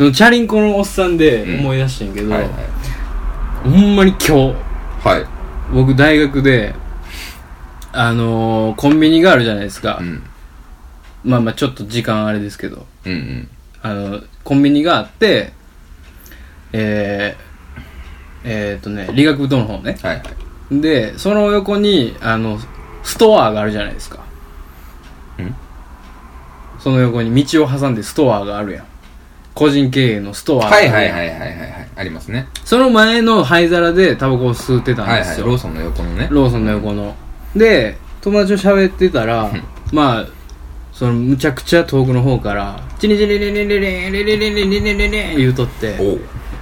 そのチャリンコのおっさんで思い出してんけど、はいはい。ほんまに今日はい。僕大学であのーコンビニがあるじゃないですか、うん。まあまあちょっと時間あれですけど。うんうん。あのコンビニがあってえー、えー、っとね理学部の方ね。はいはい。でその横にあのストアがあるじゃないですか。ん。その横に道を挟んでストアがあるやん個人経営のストアはいはいはいはいはいはい。ありますね。その前の灰皿でタバコを吸ってたんはいですよ、はいローソンの横のね。ローソンの横の。で友達と喋ってたらん。まあそのむちゃくちゃ遠くの方からチリリリリリリリリリリリリリリリリ言うとっておう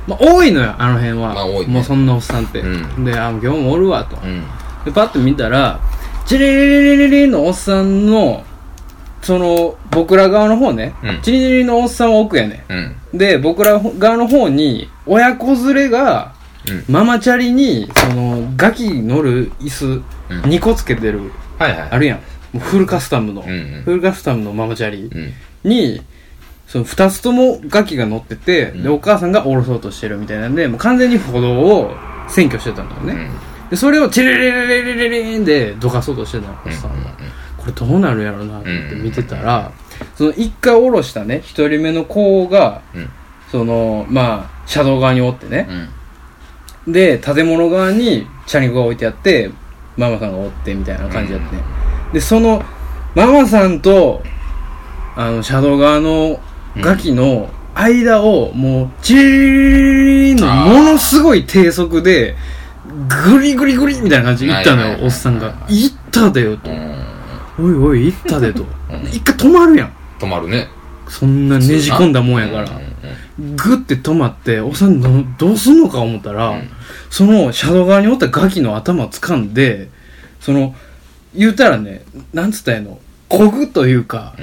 まあ多いのよあの辺は、まあ多いねもうそんなおっさんって、うんであ今日もおるわと、うんでパッと見たらチリリリリリリのおっさんのその僕ら側の方ね、うん。チリリリのおっさんは奥やね。うん。で僕ら側の方に親子連れがうん。ママチャリにそのガキ乗る椅子うん。2個つけてる、はいはい。あるやん。もうフルカスタムの、うんうん。フルカスタムのママチャリうん。にその2つともガキが乗ってて、うん。でお母さんが降ろそうとしてるみたいなんでもう完全に歩道を占拠してたんだよね、うん。でそれをチリリリリリリリンでどかそうとしてたのおっさんれどうなるやろうなって見てたら、その1回降ろしたね1人目の子がうん。そのまあ車道側におってね、うん。で建物側にチャリンコが置いてあってママさんがおってみたいな感じだってね、でそのママさんとあの車道側のガキの間をもうチーンのものすごい低速でグリグリグリみたいな感じで行ったのよおっさんが「行ったでよ」と。うん「おいおい行ったで」と。うん。一回止まるやん。止まるね。そんなねじ込んだもんやから。うんうんグッて止まっておっさんどどうすんのか思ったら、うん。その車道側におったガキの頭を掴んでその言うたらねなんつったらいいのこぐというか、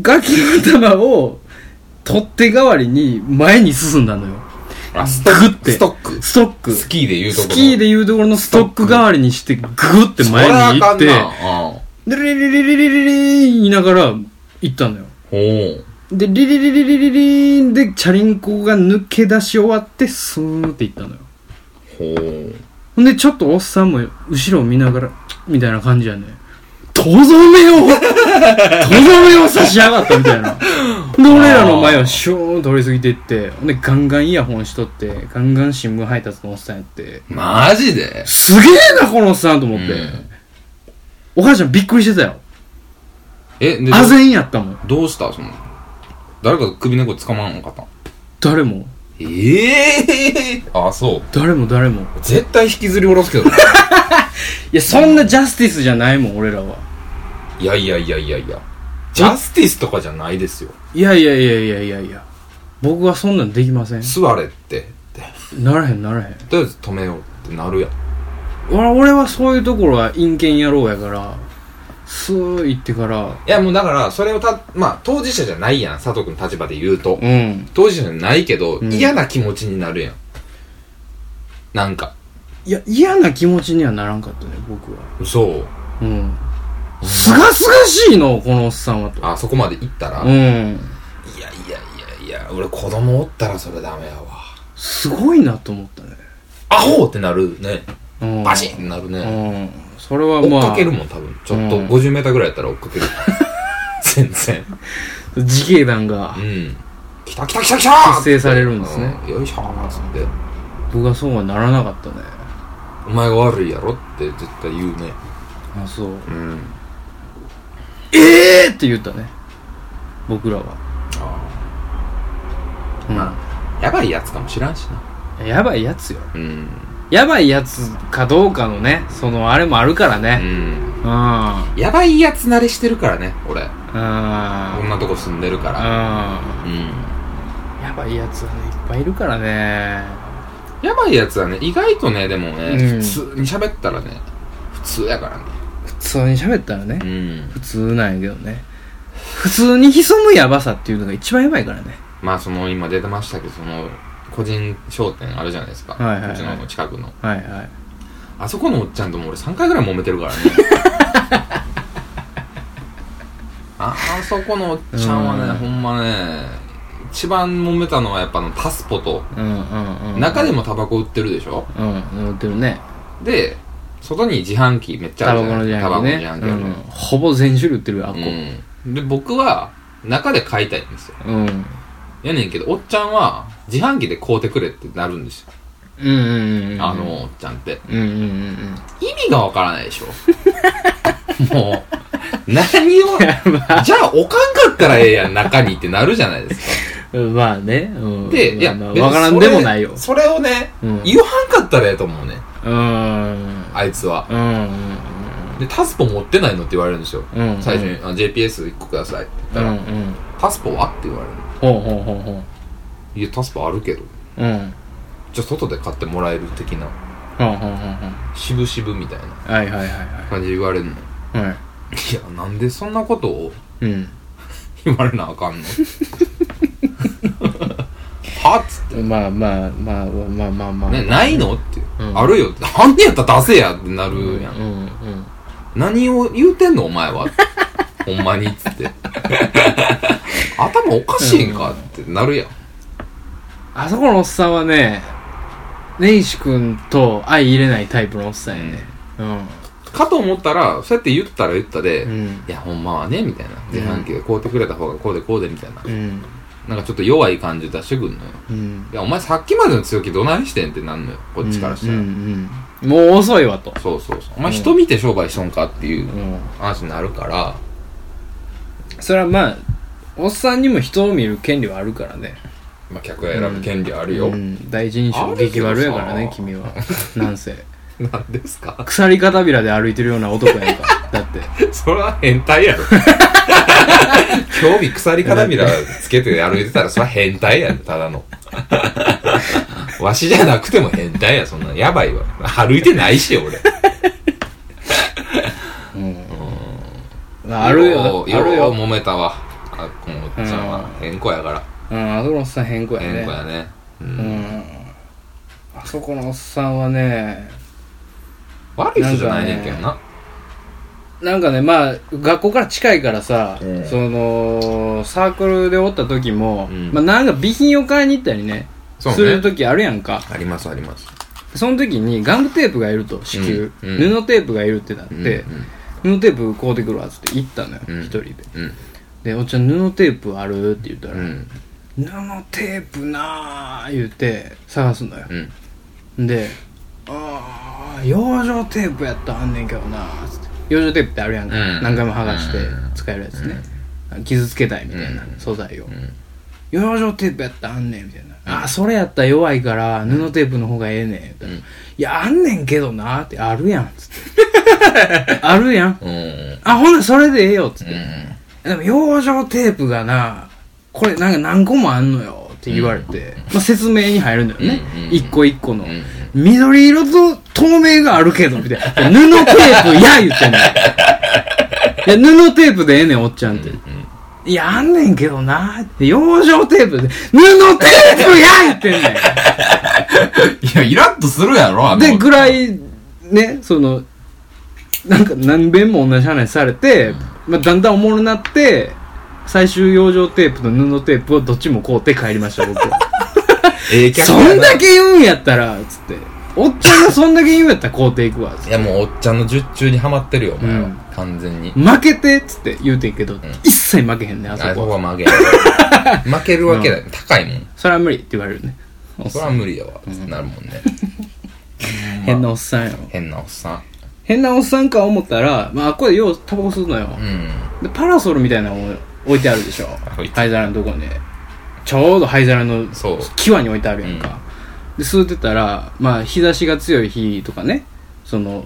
ガキの頭を取っ手代わりに前に進んだのよ。あストグッて。ストック。ストック。スキーで言うとこスキーでいうところのストック代わりにしてグッて前に行ってあかんなでリリリリリリリ言いながら行ったのようでリリリリリリリンでチャリンコが抜け出し終わってスーンって行ったのよほうほんで、ちょっとおっさんも後ろを見ながら、みたいな感じやね。とどめを、とどめを差し上がったみたいな。で、俺らの前をシューン通り過ぎていって、ほんで、ガンガンイヤホンしとって、ガンガン新聞配達のおっさんやって、マジですげえな、このおっさんと思って。うんお母ちゃんびっくりしてたよ。えであぜんやったもん。どうした？その誰か首根っこ捕まんのかった？誰も、ええ あそう誰も誰も。絶対引きずり下ろすけどね いや、そんなジャスティスじゃないもん、俺らは。いやいやいやいやいやジャスティスとかじゃないですよいやいやいやいやいやいや。僕はそんなんできません。座れってってならへんならへん。とりあえず止めようってなるやん俺俺はそういうところは陰険野郎やからスー行ってから。いやもうだからそれをたまあ当事者じゃないやん佐藤君の立場で言うと。うん。当事者じゃないけど、うん。嫌な気持ちになるやん。なんか。いや嫌な気持ちにはならんかったね僕は。そううん。すがすがしいのこのおっさんはと。あそこまで行ったら、うん。いやいやいやいや俺子供おったらそれダメやわ。すごいなと思ったね。アホってなるね。うんバシンってなるね、うん。それは追っまあかけるもん多分。ちょっとうん。50m ぐらいやったら追っかける。全然。自警団が。うん。来た来た来た来た！結成されるんですね。うん。よいしょーっつって。僕はそうはならなかったね。お前が悪いやろって絶対言うね。あそう。うん。ええー、って言ったね。僕らは。うん。まあやばいやつかもしらんしな。やばいやつよ。うんやばいやつかどうかのねそのあれもあるからうね。んうん。うん。やばいやつ慣れしてるからね俺。こうん。んなとこ住んでるから。うん。やばいやつはねいっぱいいるからね。やばいやつはね意外とねでもね、うん。普通に喋ったらね普通やからね。普通に喋ったらねうん。普通なんやけどね。普通に潜むやばさっていうのが一番やばいからね。まあその今出てましたけどその個人商店あるじゃないですか、はいはいはい。うちの近くの。はいはい。あそこのおっちゃんとも俺3回ぐらい揉めてるからね。ああそこのおっちゃんはね、うん。ほんまね一番揉めたのはやっぱあのタスポと、うんうんうん中でもタバコ売ってるでしょ？うん売ってるね。で外に自販機めっちゃあタバコるじゃの自販機ね。ないタバコの自販機あるうん。ほぼ全種類売ってるよあっこ。うん。で僕は中で買いたいんですよ。うんやねんけどおっちゃんは自販機で買うてくれってなるんですよ、うんうんうんうんあのおっちゃんって。うんうんうん意味がわからないでしょ。もう何を じゃあ置かんかったらええやん中にってなるじゃないですか。うんまあね。うん。で、いや、わからんでもないよ。それをね、うん。言わんかったらええと思うね、うん。あいつは。うんうんで、タスポ持ってないのって言われるんですよ。うん最初に、あ JPS1 個くださいって言ったら、うんうん。タスポは？って言われるほうほうほうほいや、タスポあるけど、ううん。じゃあ外で買ってもらえる的な、ほうほうほうほ渋々みたいな。うはいはいはい。感じで言われるの。いはい。はいや、なんでそんなことをうん。言われなあかんの？はっつって。まあまあまあまあまあまあ。ね、ないの？って、うん。あるよ。って。あんねやったら出せやってなるやん。うんうん何を言うてんの？お前は。ほんまに。っつって。頭おかしいんかってなるやん。あそこのおっさんはね根岸君と相入れないタイプのおっさんやねうんかと思ったら、そうやって言ったら言ったで、いうんや、ほんまはね、みたいな。自販機で買うてくれた方がこうでこうで、みたいな。うんなんかちょっと弱い感じ出してくんのよ。うんいや、お前さっきまでの強気どないしてんってなんのよ。こっちからしたら。うんうんうんもう遅いわとそうそうそう。お前人見て商売しとんかっていううん話になるから、それはまあおっさんにも人を見る権利はあるからねまあ、客が選ぶ権利あるよ。うん、第一印象激悪やからね君はなんせ なんですか？鎖片びらで歩いてるような男やんかだってそれは変態やろ。興味鎖片びらつけて歩いてたら、それは変態やん、ただの。わしじゃなくても変態や、そんな。やばいわ。歩いてないし、俺。まああるよあるよ揉めたわ。あ、このおっちゃんは。変子やから。うんあそこのおっさん変更やね変子やね。う。うんんあそこのおっさんはね悪い人じゃないねんけどな。なんかねまあ学校から近いからさ、うんそのサークルでおった時も、うんまあなんか備品を買いに行ったりねそうねする時あるやんかあります、あります。その時にガムテープがいると支給、うんうん布テープがいるってなって、うん布テープ買うてくるわっつって行ったのよ一、うん人でうん。で「おっちゃん布テープある?」って言ったら「うん。布テープなー」言うて探すのよ。うん。で「ああ養生テープやったらあんねんけどな」つって。養生テープってあるやんか、うん。何回も剥がしてうん。使えるやつね、傷つけたいみたいなうん。素材を、うん。養生テープやったらあんねんみたいな、ああそれやったら弱いから布テープの方がええねん。みたいな、うん。いやあんねんけどなってあるやんつって。あるやん。うん。あほんならそれでええよっつって、うん。でも養生テープがなこれなんか何個もあんのよって言われて、まあ、説明に入るんだよね、うん。うん一個一個の、うん。緑色と透明があるけどみたいな。布テープや言ってんの いや布テープでええねんおっちゃんって、いやあんねんけどなって。養生テープで。布テープや言ってんねん。いや、イラッとするやろ、で、ぐらい、ね、その、なんか何遍も同じ話されて、まあ、だんだんおもろなって、最終養生テープと布テープをどっちも買うて帰りました、僕は。ええ客そんだけ言うんやったら、つって。おっちゃんがそんだけ言うんやったら買うていくわ、つっていや、もうおっちゃんの術中にはまってるよ、お前は。うん完全に。負けてっつって言うてんけど、一切負けへんねん、ああそこは。そこは負ける。負けるわけだよ。高いもん。それは無理って言われるね。それは無理やわ。なるもんね。変なおっさんやろ。変なおっさん。変なおっさんか思ったら、まあ、あっこでようタバコ吸うのよ。うん。でパラソルみたいなのを置いてあるでしょ。置いて灰皿のとこに。ちょうど灰皿のそう。際に置いてあるやんか、で吸うてたらまあ日差しが強い日とかね。その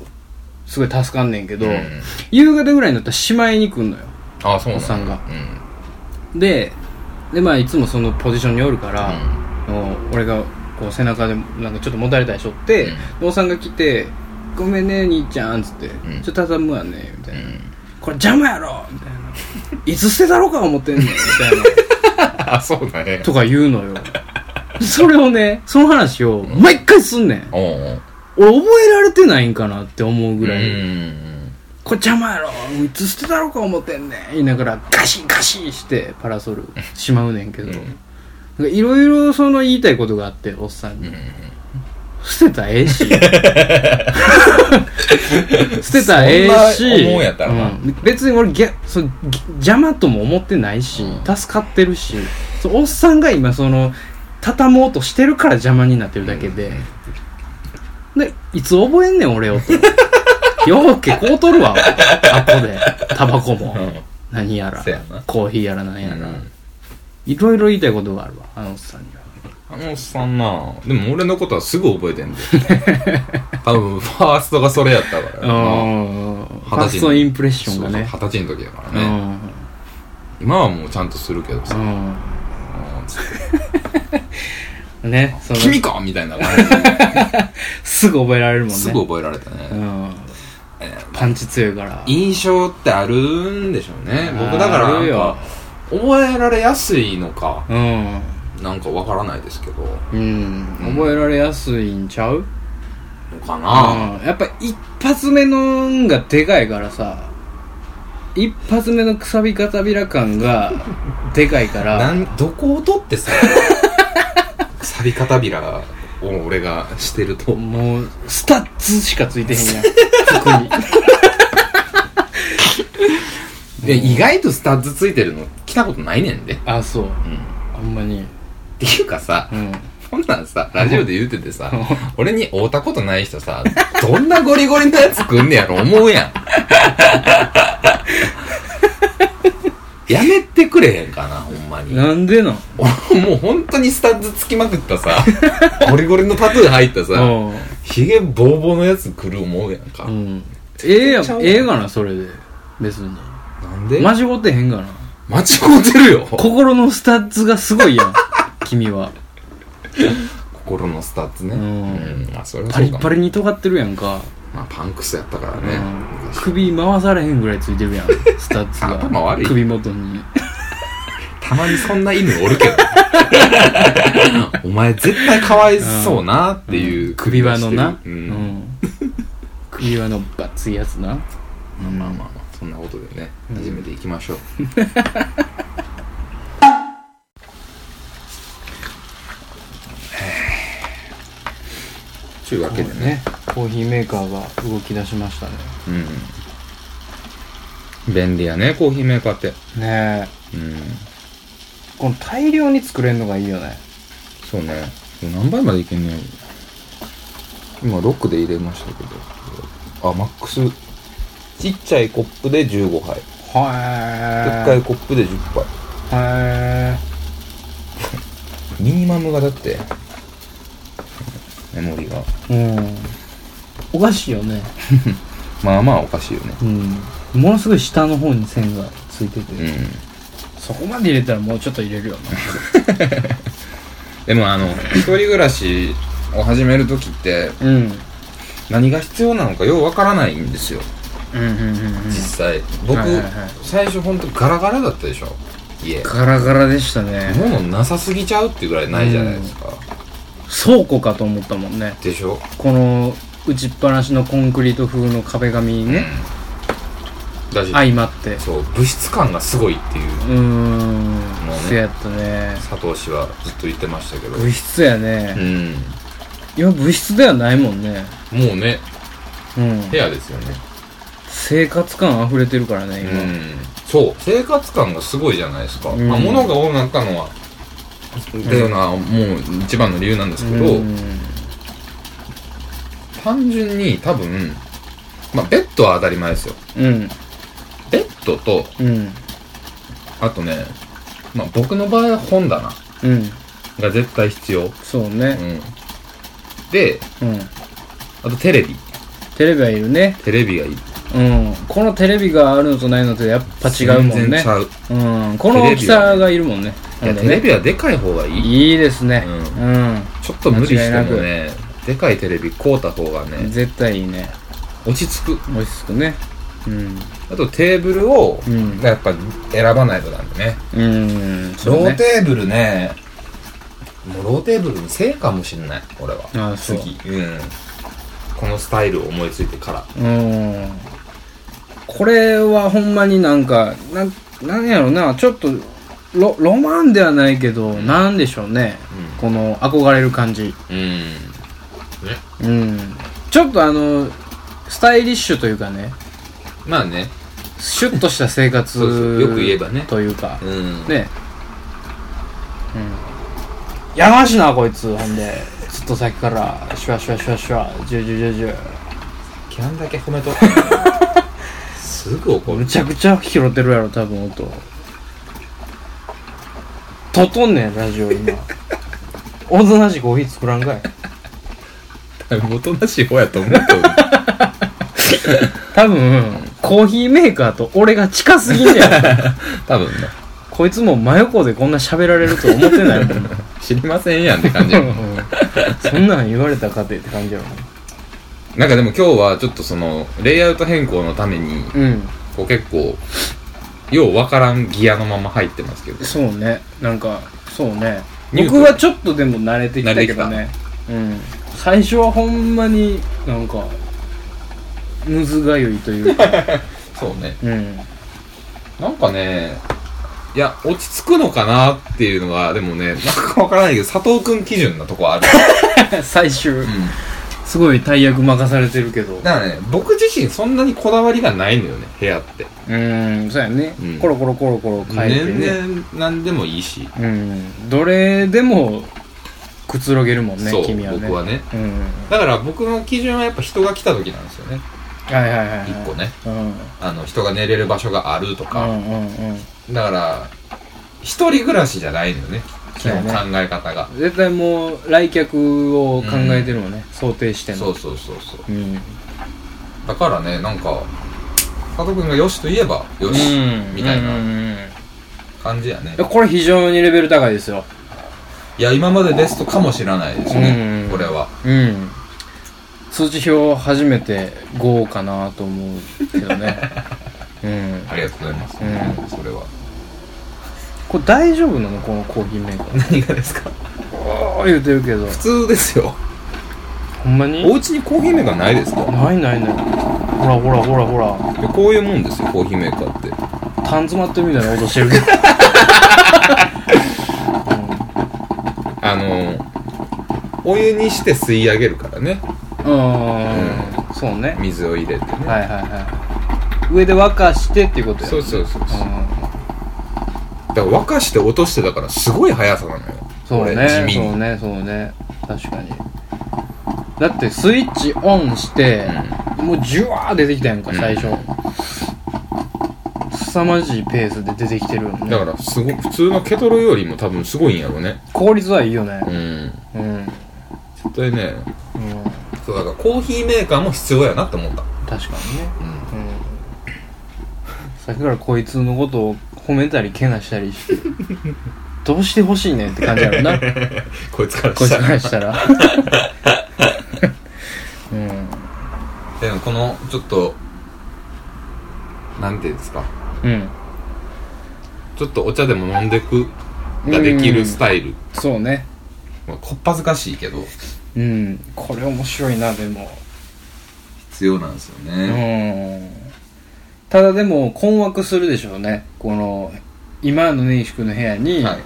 すごい助かんねんけど、うん。夕方ぐらいになったらしまいに来んのよ。ああ、そうなんだおっさんが。うん。ででまあいつもそのポジションにおるから、もう俺がこう背中でなんかちょっともたれたりしとって、うん。でおっさんが来て「ごめんね兄ちゃん」っつって「んちょっと畳むわね」みたいな、うんこれ邪魔やろみたいな。いつ捨てたろか思ってんねんみたいな。あ、そうだね。とか言うのよ。それをね、その話を毎回すんねん。おうおう。俺覚えられてないんかなって思うぐらい。うん。これ邪魔やろいつ捨てたろか思ってんねん言いながらガシガシしてパラソルしまうねんけど。かいろいろその言いたいことがあっておっさんに、うん捨てたらええし。捨てたらええし。思うんやったらな。うん。別に俺ぎゃそ邪魔とも思ってないし、うん。助かってるし。そうおっさんが今その畳もうとしてるから邪魔になってるだけで、でいつ覚えんねん俺をと。ようけこうとるわ。後で。タバコも、うん。何やら。コーヒーやら何やら、うん。いろいろ言いたいことがあるわ。あのおっさんにはあのおっさんな。でも俺のことはすぐ覚えてんで。多分ファーストがそれやったから。なうんファーストインプレッションがね。二十歳の時やからね、うん。今はもうちゃんとするけどさ、ねその君かみたいな感じ すぐ覚えられるもんね。すぐ覚えられたね、うん。えーパンチ強いから。印象ってあるんでしょうね。僕だから覚えられやすいのか。うんなんかわからないですけど。うん。覚えられやすいんちゃう？のかな、うん。やっぱ一発目のんがでかいからさ。一発目のくさびかたびら感がでかいから。なんどこを取ってさサビ片びらを俺がしてると。もうスタッツしかついてへんやん。服に。で意外とスタッズついてるの来たことないねんで、あそう。あんまにていうかさうん。こんなんさラジオで言うててさ俺に会うたことない人さどんなゴリゴリのやつ来んねやろ思うやん。やめてくれへんかなほんまに。なんでなん？俺もう本当にスタッズつきまくったさゴリゴリのタトゥー入ったさうん。ヒゲボーボーのやつ来る思うやんか、うん。ええやん。ちゃうええがなそれで。別に。なんで？間違ってへんがな。間違ってるよ。心のスタッズがすごいやん 君は。心のスタッズね。うん。うんまあそれはバリそうかも。バリに尖ってるやんか、まあパンクスやったからうん。ね、首回されへんぐらいついてるやん スタッズが。頭悪い。首元に。たまにそんな犬おるけど。お前絶対かわいそうなっていう首輪のな、ううんん、首輪のごっついやつな。まあまあまあまあそんなことでねうん。始めていきましょう、というわけでねコーヒーメーカーが動き出しましたね。うん。便利やねコーヒーメーカーって。ねえ。うん。この大量に作れるのがいいよね。そうね。何杯までいけんねやろ。今6で入れましたけど。あマックス。ちっちゃいコップで15杯。でっはかいコップで10杯。へ ミニマムがだってメモリが。えうん。おかしいよね。まあまあおかしいよね。うん。ものすごい下の方に線がついてて、うん。そこまで入れたらもうちょっと入れるよ でもあの一人暮らしを始める時ってなうん。何が必要なのかようわからないんですよ。うんうんうんうん。実際。僕、はいはいはい。最初ほんとガラガラだったでしょ。家。ガラガラでしたね。物なさすぎちゃうっていうぐらいないじゃないですか、倉庫かと思ったもんね。でしょ？この打ちっぱなしのコンクリート風の壁紙ね、うん、だし、相まって。そう物質感がすごいっていう。うーん。ね。そうやったね。佐藤氏はずっと言ってましたけど。物質やうね、ん。今物質ではないもんね。もうね。うん。部屋ですよね。生活感溢れてるからね今、うん。そう。生活感がすごいじゃないですか、うん。まあ、物が多くなったのはっていうのはもう一番の理由なんですけど、うん。単純に多分まあベッドは当たり前ですよ。うん。ベッドとうん。あとねまあ僕の場合は本棚うん。が絶対必要、そううねん、でうん。あとテレビ。テレビはいるね。テレビがいい。うん。このテレビがあるのとないのとやっぱ違うもんね。全然ちゃう、うん。この大きさがいるもんねいやテレビはでかい方がいい。いいですね。ううん、ちょっと無理してもねでかいテレビ買うた方がね絶対いいね。落ち着く。落ち着くね。うん。あとテーブルを、うん。やっぱ選ばないとなんでね。うん。ローテーブルねもうローテーブルにせえかもしんない俺は。あそう。次。うん。このスタイルを思いついてから。うん。これはほんまになんかなんなんやろな。ちょっとロロマンではないけど、なんでしょうね、うこの憧れる感じ。うん。ね。うん。ちょっとあのスタイリッシュというかね。まあね。シュッとした生活そうそう。よく言えばね。というか。うん。ね。うん。やましいなこいつほんで。ずっとさっきから。シュワシュワシュワシュワ。ジュジュジュジュキャンだけ褒めとった すぐ怒る。むちゃくちゃ拾ってるやろ多分音ととんねんラジオ今。おとなしいコーヒー作らんかい。おとなしい方やと思うけど。多分コーヒーメーカーと俺が近すぎんねや 多分ね。こいつも真横でこんな喋られると思ってないもん 知りませんやんって感じやもん。そんなん言われたかてって感じやなんかでも今日はちょっとその、レイアウト変更のために、うん。こう結構、ようわからんギアのまま入ってますけど。そうね。なんかそうね。僕はちょっとでも慣れてきたけどね。うん。最初はほんまになんかむずがゆいというか。そうね。うん。なんかね、いや、落ち着くのかなっていうのが、でもね、なんかわからないけど、佐藤くん基準なとこある。最終。うん。すごい大役任されてるけどだからね、僕自身そんなにこだわりがないのよね、部屋って。うんそうやね、うんコロコロコロコロ変えて全ね然何でもいいし。うんどれでもくつろげるもんねそう、君はね僕はね。うんだから僕の基準はやっぱ人が来た時なんですよね。はいはいはいはい一個ね。うんあの、人が寝れる場所があるとか。うんうんうんだから、一人暮らしじゃないのよね。基本考え方が。絶対もう来客を考えてるもんね、想定しての。そうそうそうそう。うん。だからね、なんか、佐藤くんがよしと言えば、よし、みたいなうんうんうん。感じやね。これ非常にレベル高いですよ。いや、今までベストかもしれないですうん。ね、これは。うん。数値表初めて5かなと思うけどね。うん。ありがとうございます。うん。それは。これ大丈夫なのこのコーヒーメーカー？何がですか？おー言うてるけど。普通ですよ。ほんまに？お家にコーヒーメーカーないですか？ないないない。ほらほらほらほら。いやこういうもんですよ、コーヒーメーカーって。タン詰まってるみたいな音してるけど。あの、お湯にして吸い上げるからね。うん、そうね。水を入れてね。はいはいはい。上で沸かしてっていうことやそうそうそうそう。うだから沸かして落としてだからすごい速さなのよ。んそうね地味に。そうねそうね確かにだってスイッチオンして、もうジュワー出てきたやんか最初、凄まじいペースで出てきてるよねだからすご普通のケトルよりも多分すごいんやろうね。効率はいいよねうん。うん、絶対ね、うん、そうだからコーヒーメーカーも必要やなって思った。確かにねうん。うんさっきからこいつのことを褒めたりけなしたりして どうしてほしいねんって感じやろな。こいつからこいつした。かららしたら。うん。でもこの、ちょっと、なんていうんですか。うん。ちょっとお茶でも飲んでくができるスタイル。そうね。まあこっぱずかしいけど、うん。これ面白いなでも。必要なんですようね。んただでも困惑するでしょうね。この今の根岸君の部屋に、はい。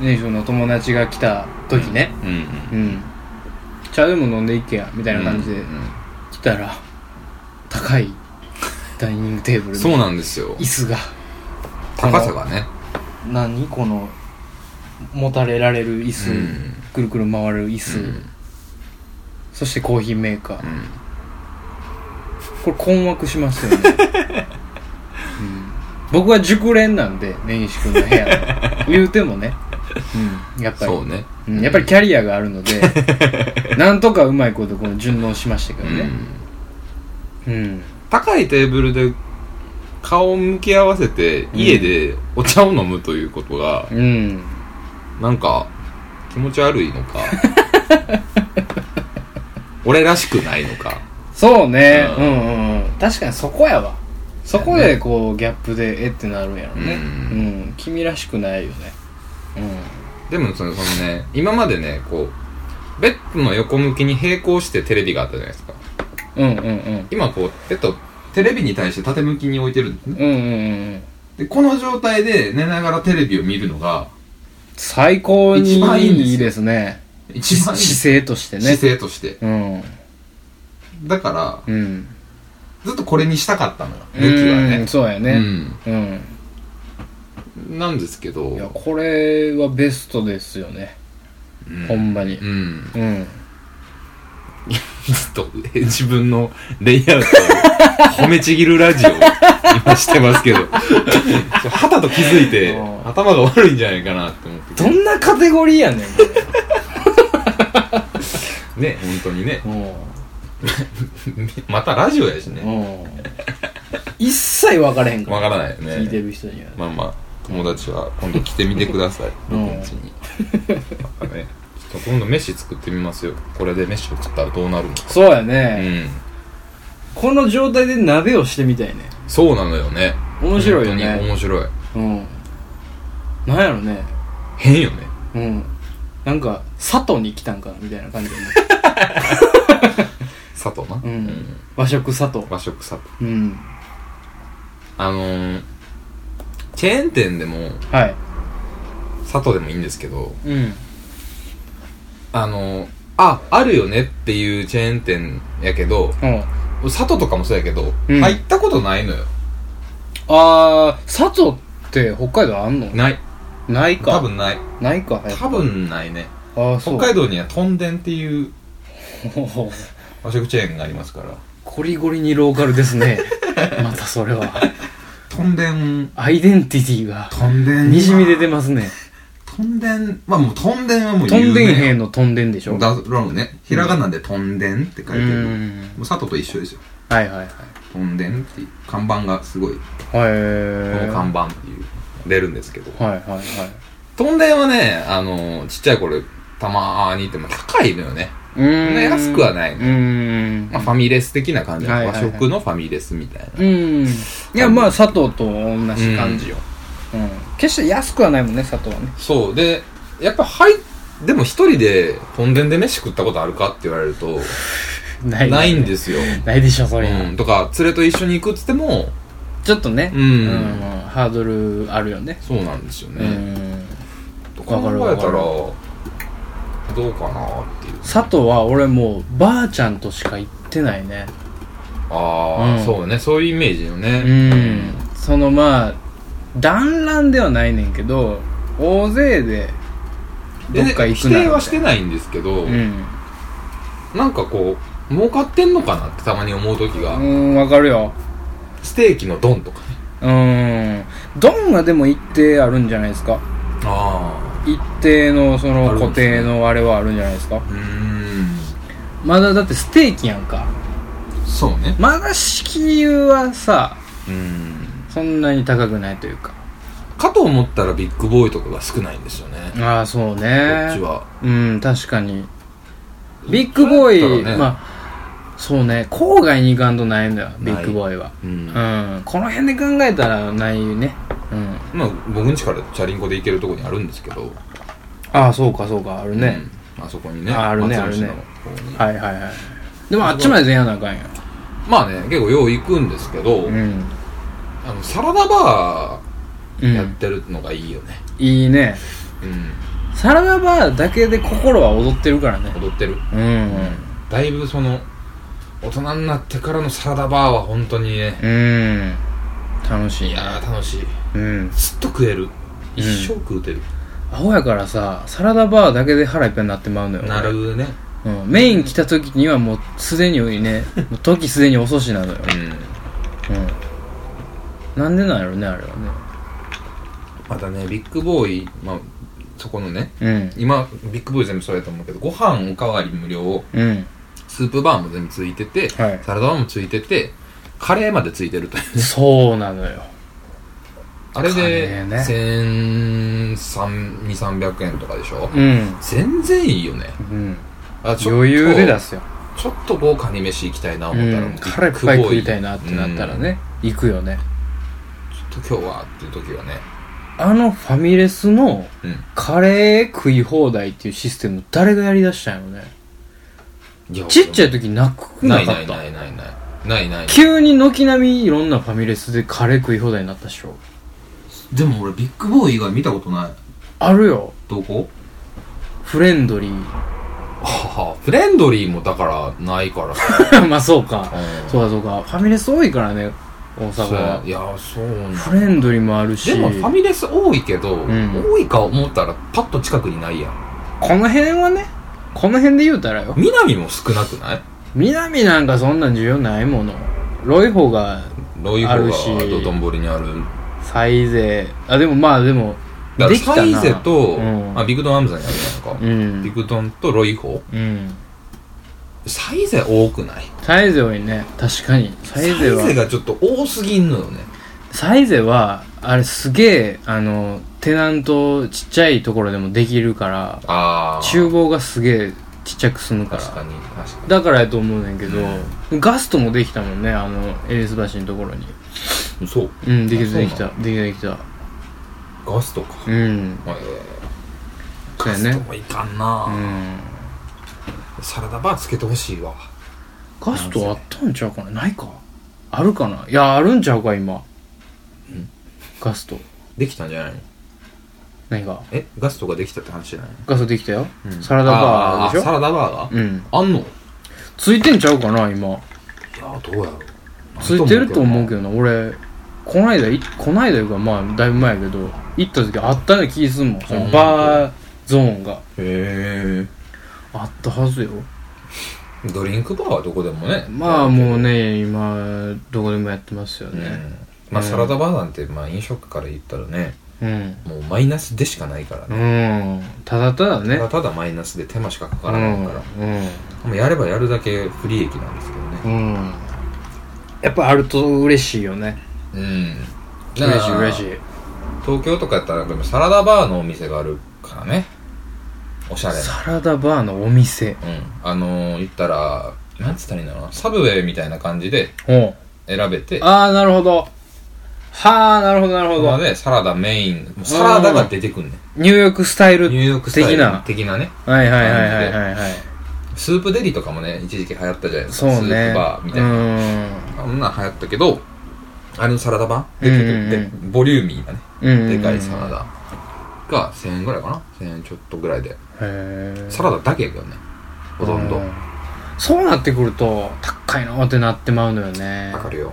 根岸君の友達が来た時ね。うんうん。うん。茶でも飲んでいけやみたいな感じでうん来たら高いダイニングテーブルそうになんですよ。椅。子が。高さがね。何？この持たれられる椅子、うん。くるくる回る椅子、うん。そしてコーヒーメーカー、うん。これ困惑しますよね、うん、僕は熟練なんで根岸君の部屋。は 言うてもね、うん、やっぱり。そうね。うん、やっぱりキャリアがあるので なんとかうまいことこの順応しましたけどね。うん。うん、高いテーブルで顔を向き合わせて家でお茶を飲むということが、うん、なんか気持ち悪いのか 俺らしくないのか。そうね、ううんん、うんうん。確かにそこやわそこでこうギャップでえってなるんやろね。ううん。ん、君らしくないよね。でもそのそのね今までねこうベッドの横向きに並行してテレビがあったじゃないですか。うんうんうん。うん今こうベッドテレビに対して縦向きに置いてるんですね。うんうんうんで、この状態で寝ながらテレビを見るのが、最高に一番いいんですよいいですね。一番いい姿勢としてね。姿勢として。うん。だから、うん。ずっとこれにしたかったのよ。武器はうんね。そうやね。うん。うん。なんですけど、いや、これはベストですよね。うんほんまにう。ん。うん。ずっとえ自分のレイアウトを褒めちぎるラジオを今してますけど、はたと気づいてうん頭が悪いんじゃないかなって思って。どんなカテゴリーやねん、こ ね、本当にね。れ。またラジオやしね。うん。うん。一切分かれへんから。わからないよね。聞いてる人には。まあまあ、友達は今度来てみてください。うん僕ん家に。ちょっと今度飯作ってみますよ。これで飯を食ったらどうなるのか。そうやうね。ん。この状態で鍋をしてみたいね。そうなのよね。面白いよね本当に面白い。うん。なんやろね。変よね。うん。なんか、佐藤に来たんかなみたいな感じでね。佐藤な。うん。和食佐藤。和食佐藤。うん。あのー、チェーン店でも、はい。佐藤でもいいんですけど、うん。あのー、あ、あるよねっていうチェーン店やけど、うん。佐藤とかもそうやけど、うん入ったことないのよ。あー、佐藤って北海道あんの？ない。ないか。多。分ない。ないか。多。分ないね。あー、そう。北海道にはトンデンっていうほ ほ和食チェーンがありますから。ゴリゴリにローカルですね。またそれは。トンデン、アイデンティティが、トンデン。にじみ出てますね。トンデン、まあもうトンデンはもうトンデン兵の。のトンデンでしょだろうね。ひらがなでトンデンって書いてる。もうんう佐藤と一緒ですよ。はいはいはい。トンデンって看板がすごい、こはい。の看板っていう、出るんですけど。はいはいはい。トンデンはね、あの、ちっちゃい頃、たまーに行っても高いのよね。うーん。安くはないうーん。まあ、ファミレス的な感じ、はいはいはい和食のファミレスみたいな。うん。いや、まあ、佐藤と同じ感じよ。うん。決して安くはないもんね、佐藤はね。そう。で、やっぱ、はい、でも一人で、トンデンで飯食ったことあるかって言われると、ない。ないんですよ。ないでしょ、そりゃ。うん。とか、連れと一緒に行くっつっても、ちょっとね、うんハードルあるよね。そうなんですようね。ん。と考えたら、わどうかなっていう。佐藤は俺もう、ばあちゃんとしか行ってないね。ああ、うんそうね。そういうイメージよね。うん。そのまあ、団らんではないねんけど、大勢で、どっか行く否な定はしてないんですけど、うん。なんかこう、儲かってんのかなってたまに思う時が、うん、わかるよ。ステーキのドンとかね。うん。ドンはでも一定あるんじゃないですか。あ一定のその固定のあれはあるんじゃないですか。うん。まだだってステーキやんか。そうね。まだ敷居はさ、うん。そんなに高くないというか。かと思ったらビッグボーイとかが少ないんですよね。ああ、そうねこっち。は。うん、確かに。ビッグボーイ、ねまあ、そうね、郊外に行かんとないんだよ、ビッグボーイは。うん。うん、この辺で考えたらないね。うん。まあ、僕ん家からチャリンコで行けるとこにあるんですけど。ああ、そうかそうか、あるね。うん。あそこにね。ああるねあるねはいはいはい。でもあっちまで全やなあかんや。まあね、結構よう行くんですけど、うん。あの、サラダバうんーやってるのがいいよね。いいね。うん。サラダバーだけで心は踊ってるからね。踊ってる。うん。だいぶその、大人になってからのサラダバーは本当にね、うん。楽しいね。いやー楽しい。うん。ずっと食える。一生食うてる。アホやからさ、サラダバーだけで腹いっぱいになってまうのよ。なるね。うん。メイン来た時にはもうすでにね、もう時すでに遅しなのよ。うん。うん。なんでなんやろね、あれはね。またね、ビッグボーイ、まあ、そこのね、うん。今、ビッグボーイ全部そうやと思うけど、ご飯おかわり無料、うん。スープバーも全部ついてて、はいサラダバーもついてて、カレーまでついてるという。そうなのよ。あれで、ね1200、300円とかでしょ、うん。全然いいよね。うん。あ余裕で出すよ。ちょっと豪華に飯行きたいな思ったら、うん。腹いっぱい食いたいなってなったらうんね、行くよね。ちょっと今日はっていう時はね。あのファミレスのうん。カレー食い放題っていうシステム誰がやりだしたんやろね。ちっちゃい時なくなかった？ないないないない。ないない。急に軒並みいろんなファミレスでカレー食い放題になったでしょ。でも俺ビッグボーイ以外見たことない。あるよ。どこ？フレンドリはあフレンドリーもだからないからさ。ー まあそうか。うん。そうかそうか。ファミレス多いからね大阪は。や。いやそうなんフレンドリーもあるし。でもファミレス多いけど、ん。多いか思ったらパッと近くにないやん。この辺はねこの辺で言うたらよ。南も少なくない？南なんかそんなん需要ないもの。ロイホがロイホがあるし道頓堀にあるサイゼ。あでもまあでもだからできたな。サイゼと、うん。あビッグドンアムザにあるやんか、うん。ビッグドンとロイホうん。サイゼ多くない？サイゼ多いね。確かに。サイゼは。サイゼがちょっと多すぎんのよね。サイゼはあれすげえあのテナントちっちゃいところでもできるからああ厨房がすげえちっちゃく済むから。確かに確かだからやと思うねんけど、ガストもできたもんねあのエリス橋のところににそううんできたあできた。できたできた。ガストか、うん。え。ーそうやね。ガストもいかんな、うん。サラダバーつけてほしいわ。ガストあったんちゃうかな？ないか？あるかな？いやあるんちゃうか今。ガスト。できたんじゃない？の何がえ？ガストができたって話じゃない？のガストできたよ、うん。サラダバーでしょ？あサラダバーが、うん。あんの？いついてんちゃうかな今。やどうやろう。ついてると思うけどどな。俺こないだいこないだいうかまあだいぶ前やけど行った時あったような気すんもん。そのうん。バーゾーンが。へあったはずよ。えドリンクバーはどこでもね。まあもうね今どこでもやってますようん。ねまあうん。サラダバーなんてまあ飲食から言ったらねうん。もうマイナスでしかないからうね、ん。ただただね。ただただマイナスで手間しかかかうんらないから、うん。もうやればやるだけ不利益なんですけどね。うん。やっぱあると嬉しいよねうん。嬉しい嬉しい。東京とかやったらでもサラダバーのお店があるからねおしゃれな。サラダバーのお店。うん。あのー、言ったらなんつったらいいんだろうな。サブウェイみたいな感じで選べて。ああなるほど。はあなるほどなるほど。でサラダメイン。サラダが出てくんねニューヨークスタイルニューヨークスタイル的な。的なね。はいはいはいはいはいはい。スープデリとかもね一時期流行ったじゃないですそうね。かスープバーみたいな。なあんなん流行ったけどあれのサラダ版？出てくうんうん。ってボリューミーなね。うんでかいサラダ。が1000円ぐらいかな？1000円ちょっとぐらいで。サラダだけやけどね。ほとんど。うん。そうなってくると高いのってなってまうのよね。わかるよ。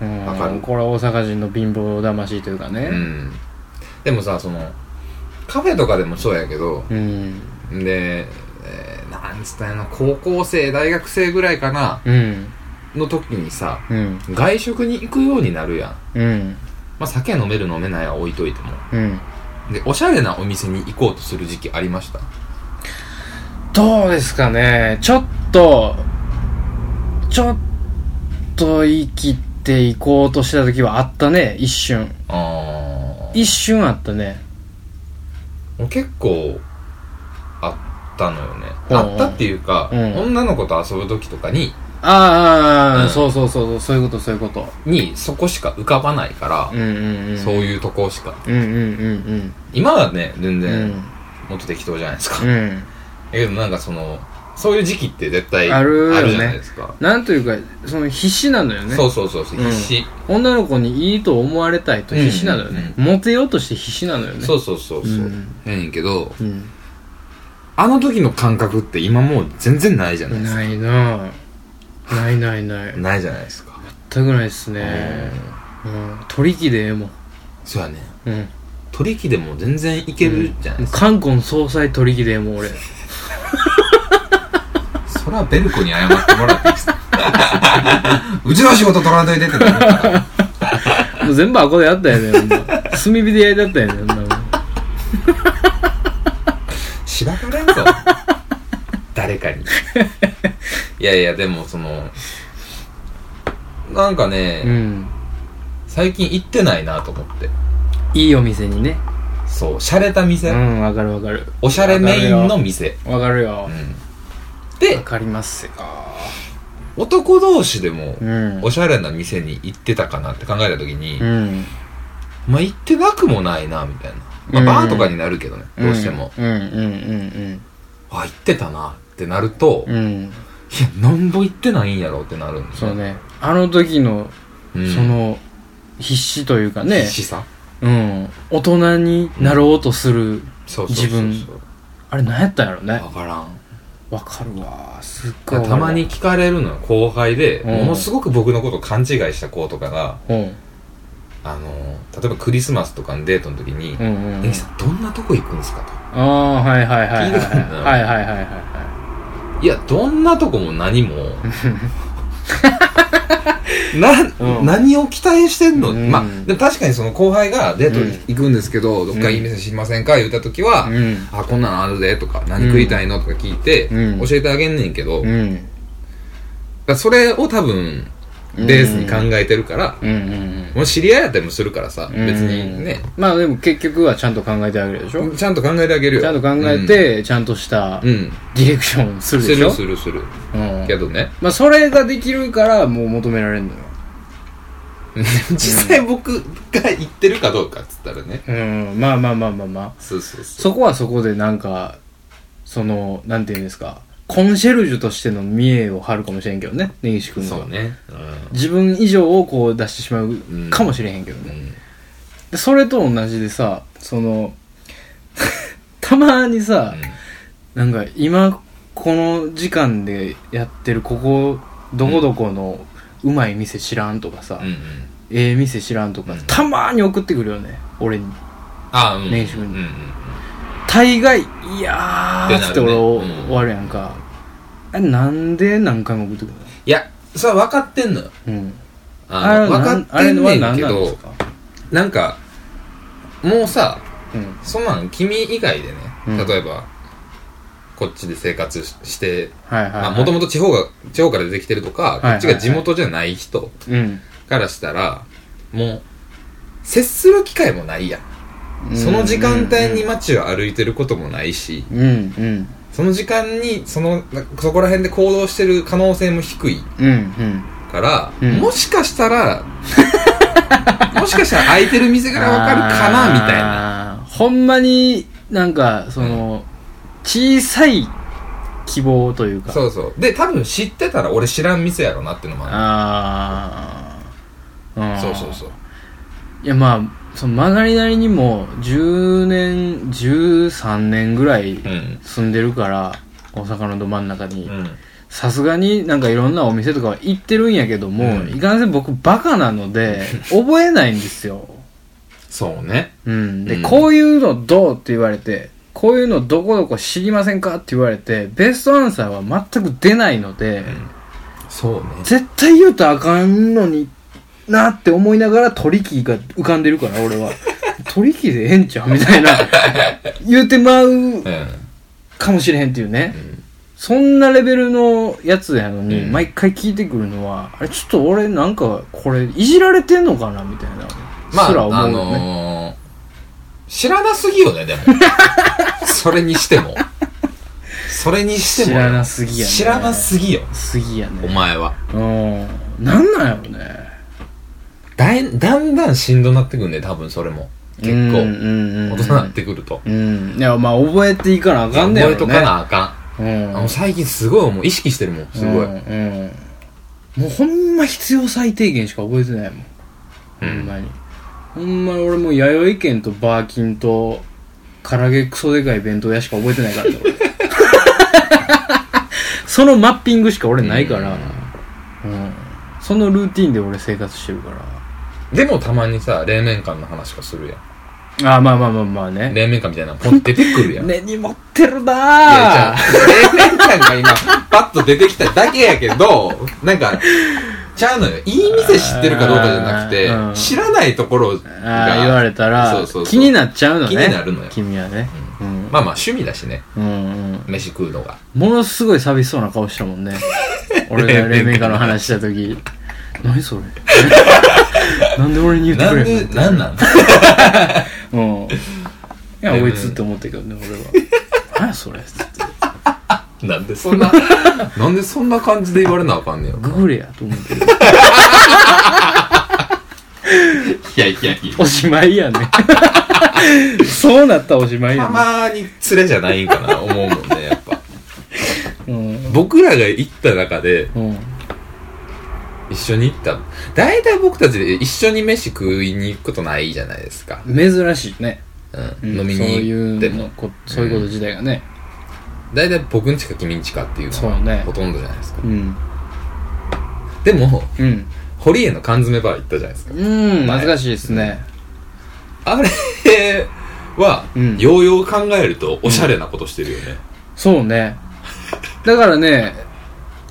うん。わかる。これは大阪人の貧乏魂というかうねん。でもさそのカフェとかでもそうやけどうん。で、えーなんつったんやな高校生大学生ぐらいかな。うんの時にさうん。外食に行くようになるやん。うん。まあ酒飲める飲めないは置いといても。うん。でおしゃれなお店に行こうとする時期ありました？どうですかね。ちょっとちょっと言い切っていこうとした時はあったね。一瞬。あ一瞬あったね。あ結構あったのよね。あったっていうか、うん。女の子と遊ぶ時とかにあーあうんそうそうそうそうそういうことそういうことにそこしか浮かばないから、うんうんうん。そういうとこしか。うんうんうん今はね全うんう然ん。もっと適当じゃないですか、うん。だけどなんかそのそういう時期って絶対あるよね。じゃないですか、なんというかその必死なのよね。そうそうそうそううん。必死、女の子にいいと思われたいと必死なのよね、モテようとして必死なのよね。そうそうそうそう、うん。やねんけどうん。あの時の感覚って今もう全然ないじゃないですか。ないなぁないないない。ないじゃないですか、全くないっすね。うん。取り木でええもん。そうやね。うん。取り木でも全然いけるじゃないですか、冠婚葬祭取り木でええもん俺。それはベルコに謝ってもらっていいですか？うちの仕事取らんといてってもう全部あこでやったよね炭火で焼いてあったよね しばかれんぞ誰かに。いやいやでもそのなんかね、うん。最近行ってないなと思って。いいお店にね。そう洒落た店、うんわかるわかる。おしゃれメインの店。わかるよ。うん。わでかりますよ。男同士でもうん。おしゃれな店に行ってたかなって考えた時に、うん。まあ行ってなくもないなみたいな、まあ、バーとかになるけどね、どうしても、うんうんうん。あ行ってたなってなると、いうん。うんやなんぼ行ってないんやろってなるんですそうね。あの時のうん。その必死というかね。必死さ？うん。大人になろうとする、自あれ何やったんやろね？分からん。わかるわ。すっごいたまに聞かれるのよ後輩で、うん。ものすごく僕のことを勘違いした子とかがうん。あの例えばクリスマスとかのデートの時にうんうんうん「根岸さんどんなとこ行くんですか?」と。ああはいはいはいはいはいはいはいはいはいいや、どんなとこも何も、な、うん。何を期待してんの、うん。まあ、でも確かにその後輩がデートに行くんですけど、どっかいい店知りませんか言った時は、うん。あ、こんなのあるでとか、何食いたいのとか聞いて、うん。教えてあげんねんけど、それを多分、ベースに考えてるから、うんうんうん。もう知り合いやったりもするからさ、うん。別にね、まあでも結局はちゃんと考えてあげるでしょ？ちゃんと考えてあげるよ。ちゃんと考えて、ちゃんとしたうん、うん。ディレクションするすでしょ？るするする。うん。けどね、まあそれができるからもう求められるのよ。実際僕が言ってるかどうかっつったらね、うん。まあまあまあまあまあ。そうそうそう。そこはそこでなんかそのなんていうんですか？コンシェルジュとしての見栄を張るかもしれんけどね根岸君がそうね。自分以上をこう出してしまうかもしれへんけどね、うん。でそれと同じでさその たまにさ、なんか今この時間でやってるここどこどこのうまい店知らんとかさ、うん。うん。ええ店知らんとか、うんたまに送ってくるよね俺にあうん。年収にうんうん。大概いやーっつって俺終わるやんか、あれなんで何回も送ってくるいや、それは分かってんのよ。のうん分かってんねんけど、か？なんか、もうさ、うん。そんなん君以外でね、うん。例えば、こっちで生活しして、はいはい、はい、まあ、もともと地方が、地方から出てきてるとか、こっちが地元じゃない人うん。からしたら、もう、接する機会もないやん。その時間帯に街を歩いてることもないし、うんうんその時間に、その、なそこら辺で行動してる可能性も低いうんうんから、うんもしかしたら、もしかしたら空いてる店からわかるかな、みたいな。なほんまになんかその、小さい希望というかそうそう。で、多分知ってたら俺知らん店やろなっていうのもああある。そうそうそう。いやまあその曲がりなりにも10年13年ぐらいうん。住んでるから大阪のど真ん中にうん。さすがになんかいろんなお店とかは行ってるんやけども、うんいかんせん僕バカなので 覚えないんですよそうね。うんで、うんこういうのどうって言われてこういうのどこどこ知りませんかって言われてベストアンサーは全く出ないので、そうね。絶対言うとあかんのになって思いながら取り木が浮かんでるから俺は 取り木でええんちゃうみたいな言うてまううん。かもしれへんっていうね、んそんなレベルのやつやのに、うん毎回聞いてくるのはあれちょっと俺なんかこれいじられてんのかなみたいなまあ、すら思うあよね、のー、知らなすぎよね、でも。それにしても。それにしても。知らなすぎやね知らなすぎよ。すぎやねお前は。うんなんなんやろねだいだんだんしんどなってくんね、多分それも。結構。うんうんうん大人になってくると。うん。いやまあ覚えていかなあかんねやろね。覚えとかなあかうん。ん。あの最近すごいもう意識してるもん、すごい。うんうん。もうほんま必要最低限しか覚えてないもん、ほんまに。ほんまに俺もう弥生県とバーキンと唐揚げクソでかい弁当屋しか覚えてないからね俺。そのマッピングしか俺ないから、うん。そのルーティンで俺生活してるからでもたまにさ、冷麺館の話がするやん。ああまあまあまあまあね冷麺館みたいなのポンって出てくるやん。根に持ってるいや、じゃ冷麺館が今、パッと出てきただけやけど、なんか、ちゃうのよ。いい店知ってるかどうかじゃなくてうん、知らないところああ言わが、れたらそうそうそう気になっちゃうのね気になるのよ君はね、うんまあまあ趣味だしね、うんうん飯食うのが。ものすごい寂しそうな顔したもんね。俺が冷麺家の話したとき。何それ なんで俺に言ってなんでくれんの、なんなん うん。いや、こいつって思ったけどね、俺は。何やそれつって。なんでそんな、なんでそんな感じで言われなあかんねんよ。ググれやと思ってる。いやいやいや。おしまいやね。そうなったらおしまいやたね。まに連れじゃないんかな、思うもんね、やっぱ。うん。僕らが行った中で、うん。一緒に行った。大体僕たちで一緒に飯食いに行くことないじゃないですか。珍しいね。うん。うん飲みそういに行ってもうの。こ、そういうこと自体がね。大体僕んちか君んちかっていうのがそうねほとんどじゃないですか。うん。でも、うん。堀江の缶詰バー行ったじゃないですか。うん、懐かしいですね。あれは、うんようよう考えるとおしゃれなことしてるよね。そうね。だからね、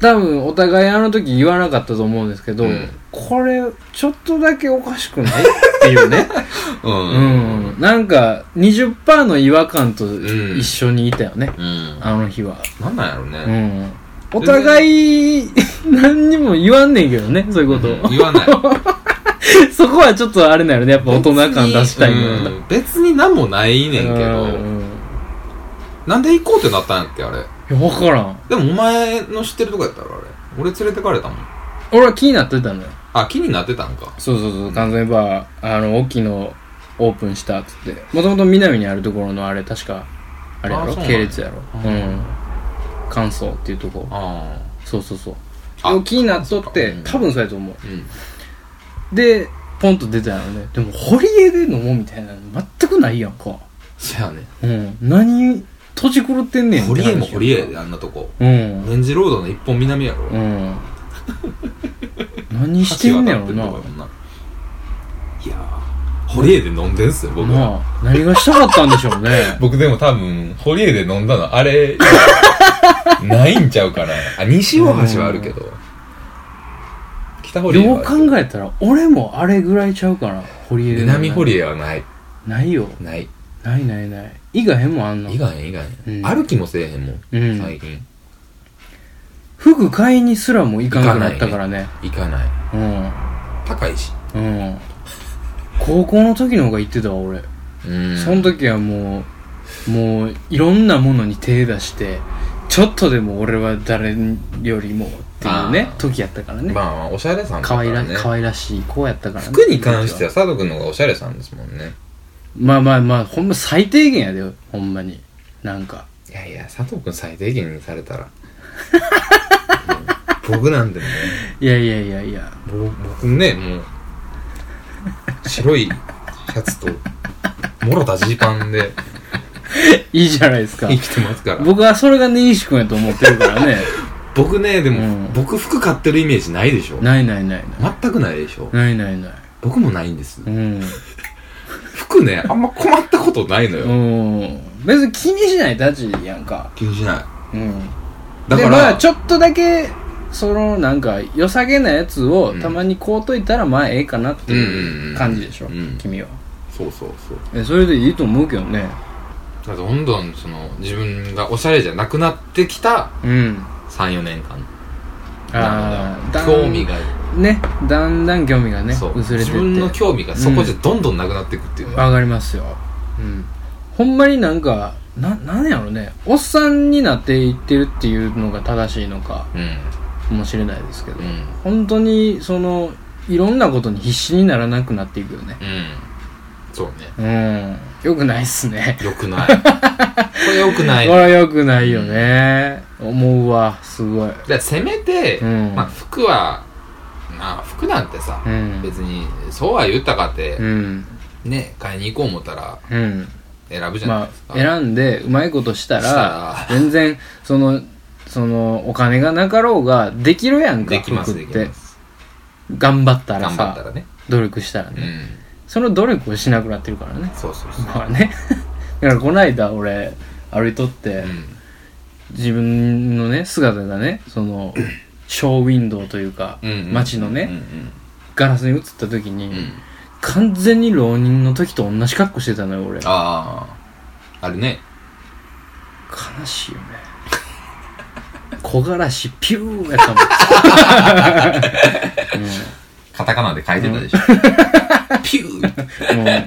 多分お互いあの時言わなかったと思うんですけど、うんこれちょっとだけおかしくない？っていうね。うん。うん。なんか20%の違和感とん一緒にいたよね。うん。あの日は。なんなんやろううね。ん。お互い何にも言わんねんけどね、そういうこと。うん言わない。そこはちょっとあれなのね、やっぱ大人感出したいん別に何もないねんけうど、んなんで行こうってなったんやっけ、あれ？いや、わからん。でもお前の知ってるとこやったろ、あれ。俺連れてかれたもん。俺は気になってたのよ。あ、気になってたんか。そうそうそう、完全バー、あの、大きいのオープンしたっつって。もともと南にあるところのあれ、確か、あれやろ？あそうなんや系列やろ？ううんん。関東っていうとこ。あそうそうそう。気になっとってうん、多分そうやと思う。あ。うん。で、ポンと出たよね。でも、堀江で飲もうみたいなの全くないやんか。そやね。うん。何、閉じ狂ってんねん堀江も堀江であんなとこ。うん。レンジロードの一本南やろ。うん。何してんねやろなんな。いやー、堀江で飲んでんすよ、僕は。なあ、何がしたかったんでしょうね。僕でも多分、堀江で飲んだの、あれ、ないんちゃうかな。あ、西大橋はあるけど。北堀江ようはある考えたら、俺もあれぐらいちゃうかな。堀江で。南堀江はない。ないよ。ない。ないないない。いがへんもんあんのい。がへん、いがへうんん。歩きもせえへんもん、うん最近。服買いにすらも行かなくなったからね。行かない。うん。高いし。うん。高校の時の方が行ってたわ、俺。うん。その時はもう、もう、いろんなものに手出して、ちょっとでも俺は誰よりもっていうねあ、ー時やったからね。まあまあ、おしゃれさんだ可愛ら、ね。可愛らしい子やったからね。服に関しては佐藤くんの方がおしゃれさんですもんね。まあまあまあ、ほんま最低限やでよ、ほんまに。なんか。いやいや、佐藤くん最低限にされたら。う ん僕なんでもね、いやいやいやいや。ぼ僕ね、もう、白いシャツと、もろたジーパンで いいじゃないですか生。きてますから。僕はそれが根岸君やと思ってるからね。僕ね、でも、うん僕服買ってるイメージないでしょないないないない。全くないでしょないないない。僕もないんですう。ん。服ね、あんま困ったことないのよ。うん。別に気にしないたちやんか。気にしない。うん。だから、で、まあ、ちょっとだけ、その、なんか、良さげなやつをうんたまに買うといたら、まあ、ええかなってうんうんいううん感じでしょうん。君は。そうそうそう。え、それでいいと思うけどね。だどんどんその自分がおしゃれじゃなくなってきたうん。34年間ああ、興味が、ね、だんだん興味がね、そう薄れてって。自分の興味がそこでどんどんなくなっていくっていうのは、わかりますよ。うん。ほんまになんか、な、なんやろね、おっさんになっていってるっていうのが正しいのかうんもしれないですけど、うん本当に、その、いろんなことに必死にならなくなっていくよね。うんそうねうん。よくないっすね。よくないこれよくないこれはよくないよね。思うわ、すごい。だからせめて、うんまあ、服はまあ服なんてさ、うん。別にそうは言ったかってう、ん。ね買いに行こう思ったらうん。選ぶじゃないまですか、あ、選んでうまいことしたらら、全然、その、その、お金がなかろうが、できるやんか、できます服ってできま。す頑張ったら頑張ったさ、らね努力したらね。うんその努力をしなくなってるからね。そうそうそう、まあね。だからこの間俺、歩いとって、うん自分のね、姿がね、その、ショーウィンドウというか、うんうん街のね、うんガラスに映った時に、うんうん完全に浪人の時と同じ格好してたのよ、俺。あああるね悲しいよね。木枯らしピューやったも ん。カタカナで書いてたでしょ、ピューうん、もう、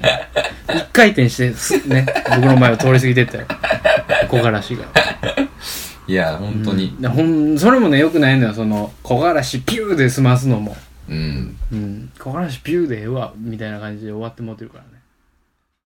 一回転してす、ね、僕の前を通り過ぎてったよ。木枯らしが。いや本当にでほん、それもね、よくないのよ、その、木枯らしピューで済ますのも。うんうん。木枯らしピューでええわ、みたいな感じで終わってもってるからね。